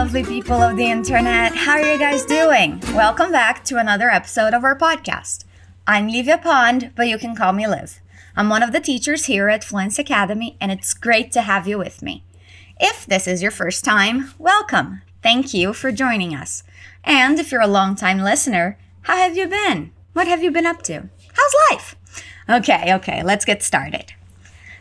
lovely people of the internet. How are you guys doing? Welcome back to another episode of our podcast. I'm Livia Pond, but you can call me Liv. I'm one of the teachers here at Fluency Academy, and it's great to have you with me. If this is your first time, welcome. Thank you for joining us. And if you're a long-time listener, how have you been? What have you been up to? How's life? Okay, okay, let's get started.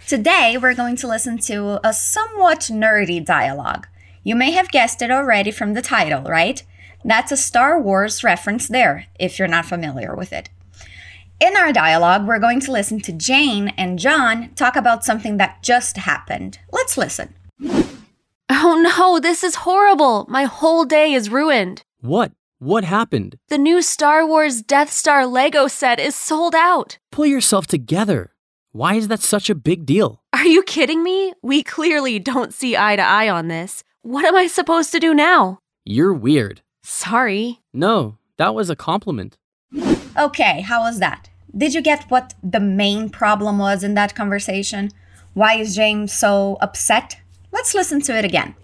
Today, we're going to listen to a somewhat nerdy dialogue. You may have guessed it already from the title, right? That's a Star Wars reference there, if you're not familiar with it. In our dialogue, we're going to listen to Jane and John talk about something that just happened. Let's listen. Oh no, this is horrible. My whole day is ruined. What? What happened? The new Star Wars Death Star Lego set is sold out. Pull yourself together. Why is that such a big deal? Are you kidding me? We clearly don't see eye to eye on this. What am I supposed to do now? You're weird. Sorry. No, that was a compliment. Okay, how was that? Did you get what the main problem was in that conversation? Why is James so upset? Let's listen to it again.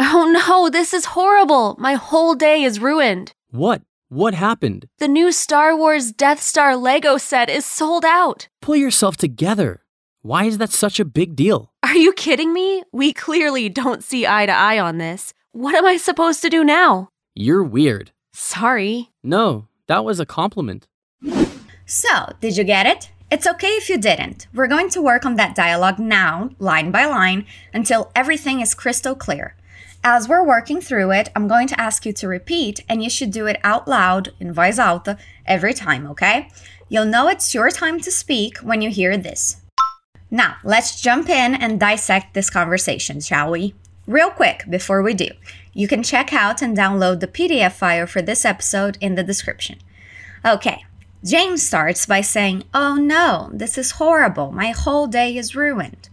Oh no, this is horrible. My whole day is ruined. What? What happened? The new Star Wars Death Star Lego set is sold out. Pull yourself together. Why is that such a big deal? Are you kidding me? We clearly don't see eye to eye on this. What am I supposed to do now? You're weird. Sorry. No, that was a compliment. So, did you get it? It's okay if you didn't. We're going to work on that dialogue now, line by line, until everything is crystal clear. As we're working through it, I'm going to ask you to repeat, and you should do it out loud in voice alta every time, okay? You'll know it's your time to speak when you hear this. Now, let's jump in and dissect this conversation, shall we? Real quick before we do, you can check out and download the PDF file for this episode in the description. Okay, James starts by saying, Oh no, this is horrible. My whole day is ruined.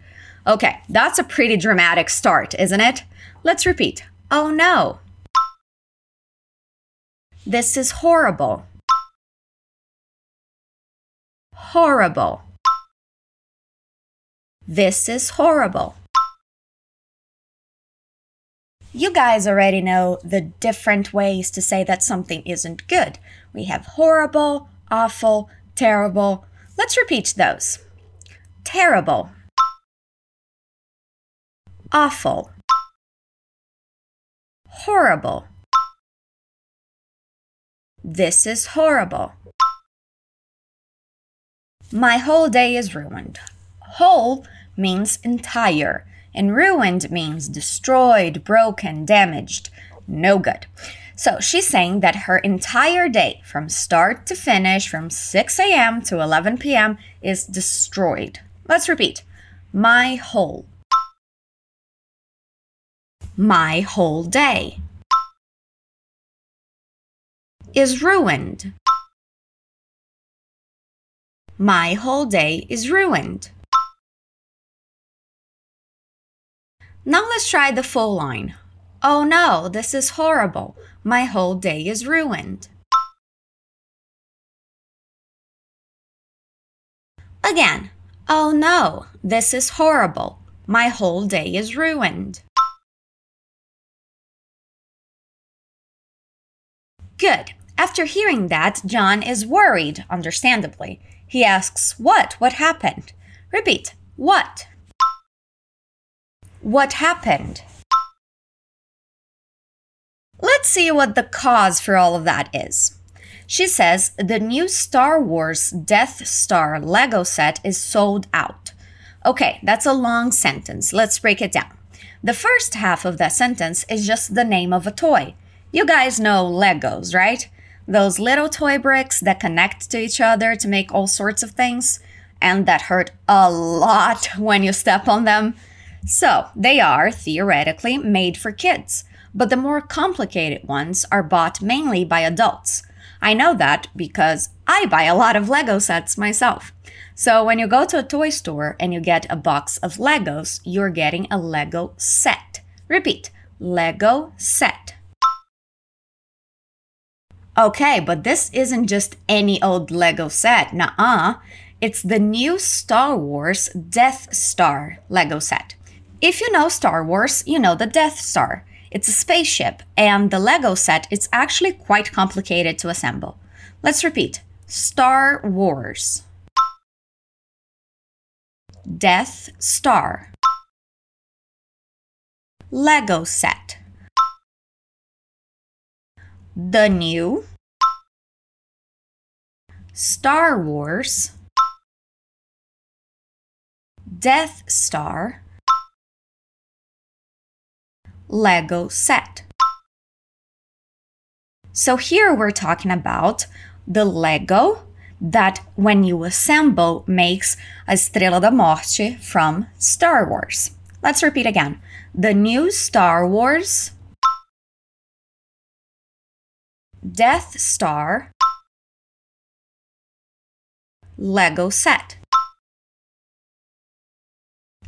Okay, that's a pretty dramatic start, isn't it? Let's repeat. Oh no. This is horrible. Horrible. This is horrible. You guys already know the different ways to say that something isn't good. We have horrible, awful, terrible. Let's repeat those. Terrible. Awful. Horrible. This is horrible. My whole day is ruined. Whole means entire, and ruined means destroyed, broken, damaged. No good. So she's saying that her entire day, from start to finish, from 6 a.m. to 11 p.m., is destroyed. Let's repeat my whole. My whole day is ruined. My whole day is ruined. Now let's try the full line. Oh no, this is horrible. My whole day is ruined. Again. Oh no, this is horrible. My whole day is ruined. Good. After hearing that, John is worried, understandably. He asks, What? What happened? Repeat. What? What happened? Let's see what the cause for all of that is. She says the new Star Wars Death Star Lego set is sold out. Okay, that's a long sentence. Let's break it down. The first half of that sentence is just the name of a toy. You guys know Legos, right? Those little toy bricks that connect to each other to make all sorts of things and that hurt a lot when you step on them. So, they are theoretically made for kids, but the more complicated ones are bought mainly by adults. I know that because I buy a lot of Lego sets myself. So, when you go to a toy store and you get a box of Legos, you're getting a Lego set. Repeat Lego set. Okay, but this isn't just any old Lego set. Nuh uh. It's the new Star Wars Death Star Lego set. If you know Star Wars, you know the Death Star. It's a spaceship, and the Lego set is actually quite complicated to assemble. Let's repeat. Star Wars, Death Star, Lego set, the new Star Wars, Death Star, Lego set. So here we're talking about the Lego that when you assemble makes a Estrela da Morte from Star Wars. Let's repeat again. The new Star Wars Death Star Lego set.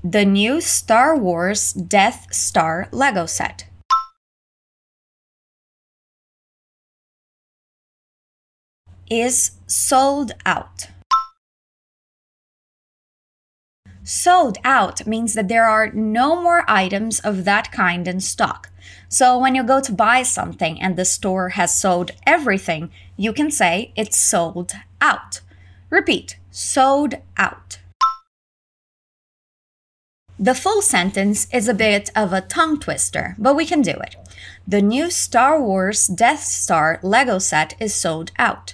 The new Star Wars Death Star Lego set. Is sold out. Sold out means that there are no more items of that kind in stock. So when you go to buy something and the store has sold everything, you can say it's sold out. Repeat, sold out. The full sentence is a bit of a tongue twister, but we can do it. The new Star Wars Death Star Lego set is sold out.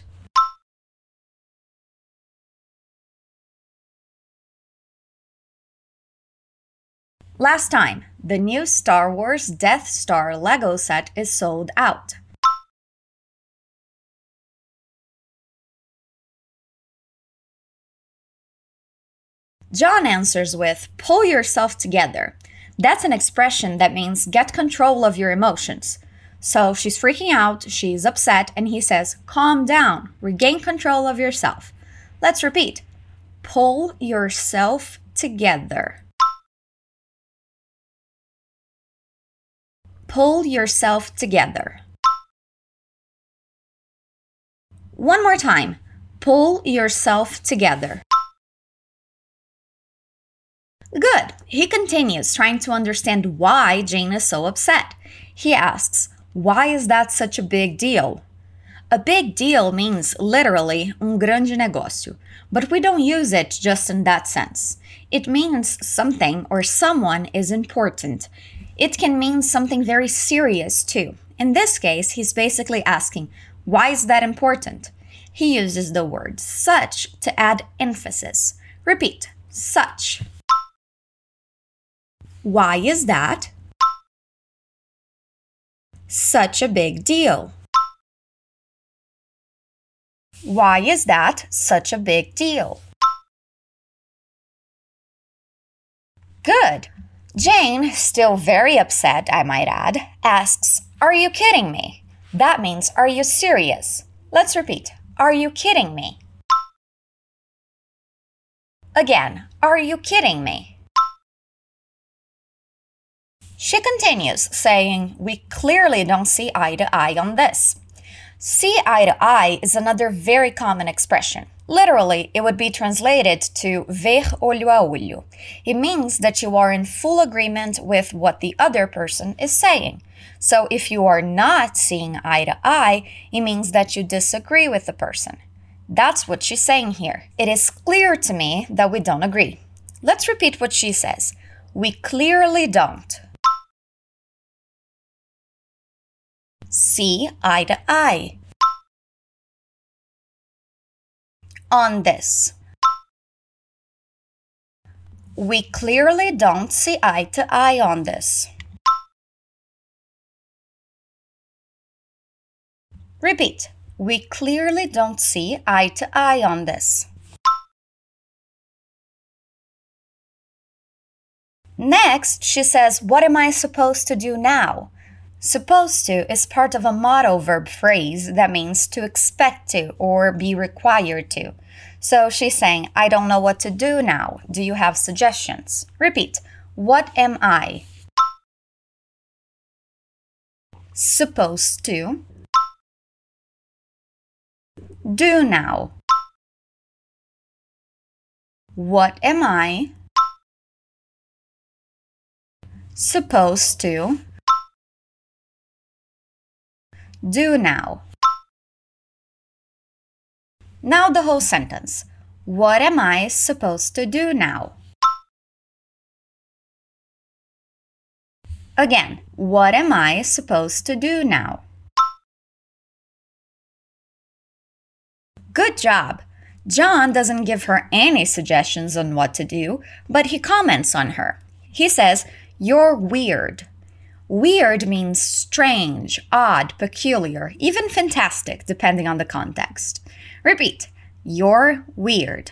Last time, the new Star Wars Death Star Lego set is sold out. John answers with, pull yourself together. That's an expression that means get control of your emotions. So she's freaking out, she's upset, and he says, calm down, regain control of yourself. Let's repeat pull yourself together. Pull yourself together. One more time. Pull yourself together. Good. He continues, trying to understand why Jane is so upset. He asks, Why is that such a big deal? A big deal means literally um grande negócio, but we don't use it just in that sense. It means something or someone is important. It can mean something very serious too. In this case, he's basically asking, Why is that important? He uses the word such to add emphasis. Repeat, such. Why is that such a big deal? Why is that such a big deal? Good. Jane, still very upset, I might add, asks, Are you kidding me? That means, Are you serious? Let's repeat. Are you kidding me? Again, Are you kidding me? She continues, saying, We clearly don't see eye to eye on this. See eye to eye is another very common expression. Literally, it would be translated to ver olho a olho. It means that you are in full agreement with what the other person is saying. So if you are not seeing eye to eye, it means that you disagree with the person. That's what she's saying here. It is clear to me that we don't agree. Let's repeat what she says. We clearly don't. See eye to eye on this. We clearly don't see eye to eye on this. Repeat. We clearly don't see eye to eye on this. Next, she says, What am I supposed to do now? Supposed to is part of a modal verb phrase that means to expect to or be required to. So she's saying, I don't know what to do now. Do you have suggestions? Repeat. What am I? Supposed to do now. What am I supposed to Do now. Now the whole sentence. What am I supposed to do now? Again, what am I supposed to do now? Good job! John doesn't give her any suggestions on what to do, but he comments on her. He says, You're weird. Weird means strange, odd, peculiar, even fantastic, depending on the context. Repeat, You're weird.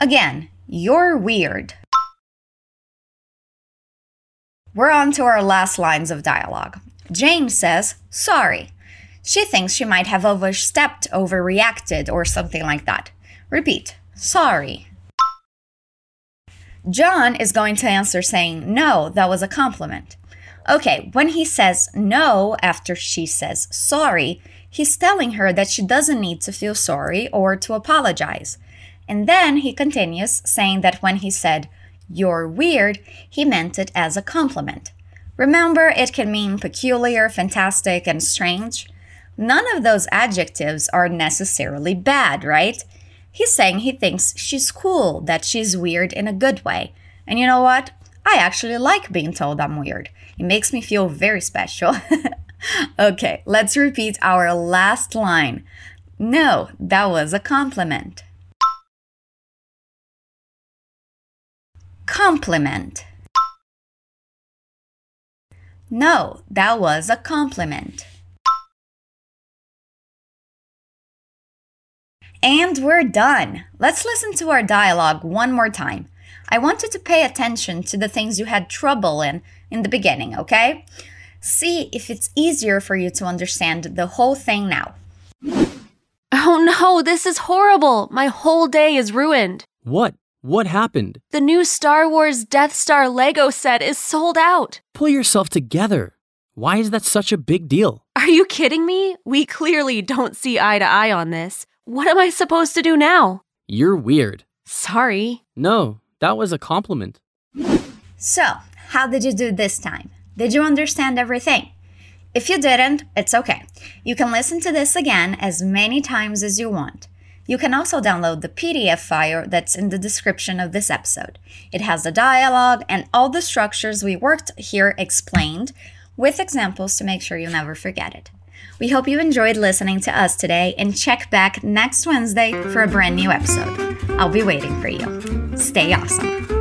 Again, You're weird. We're on to our last lines of dialogue. Jane says, Sorry. She thinks she might have overstepped, overreacted, or something like that. Repeat, Sorry. John is going to answer saying, No, that was a compliment. Okay, when he says no after she says sorry, he's telling her that she doesn't need to feel sorry or to apologize. And then he continues saying that when he said, You're weird, he meant it as a compliment. Remember, it can mean peculiar, fantastic, and strange. None of those adjectives are necessarily bad, right? He's saying he thinks she's cool, that she's weird in a good way. And you know what? I actually like being told I'm weird. It makes me feel very special. okay, let's repeat our last line. No, that was a compliment. Compliment. No, that was a compliment. And we're done. Let's listen to our dialogue one more time. I want you to pay attention to the things you had trouble in in the beginning, okay? See if it's easier for you to understand the whole thing now. Oh no, this is horrible. My whole day is ruined. What? What happened? The new Star Wars Death Star Lego set is sold out. Pull yourself together. Why is that such a big deal? Are you kidding me? We clearly don't see eye to eye on this. What am I supposed to do now? You're weird. Sorry. No, that was a compliment. So, how did you do this time? Did you understand everything? If you didn't, it's okay. You can listen to this again as many times as you want. You can also download the PDF file that's in the description of this episode. It has the dialogue and all the structures we worked here explained with examples to make sure you never forget it. We hope you enjoyed listening to us today and check back next Wednesday for a brand new episode. I'll be waiting for you. Stay awesome.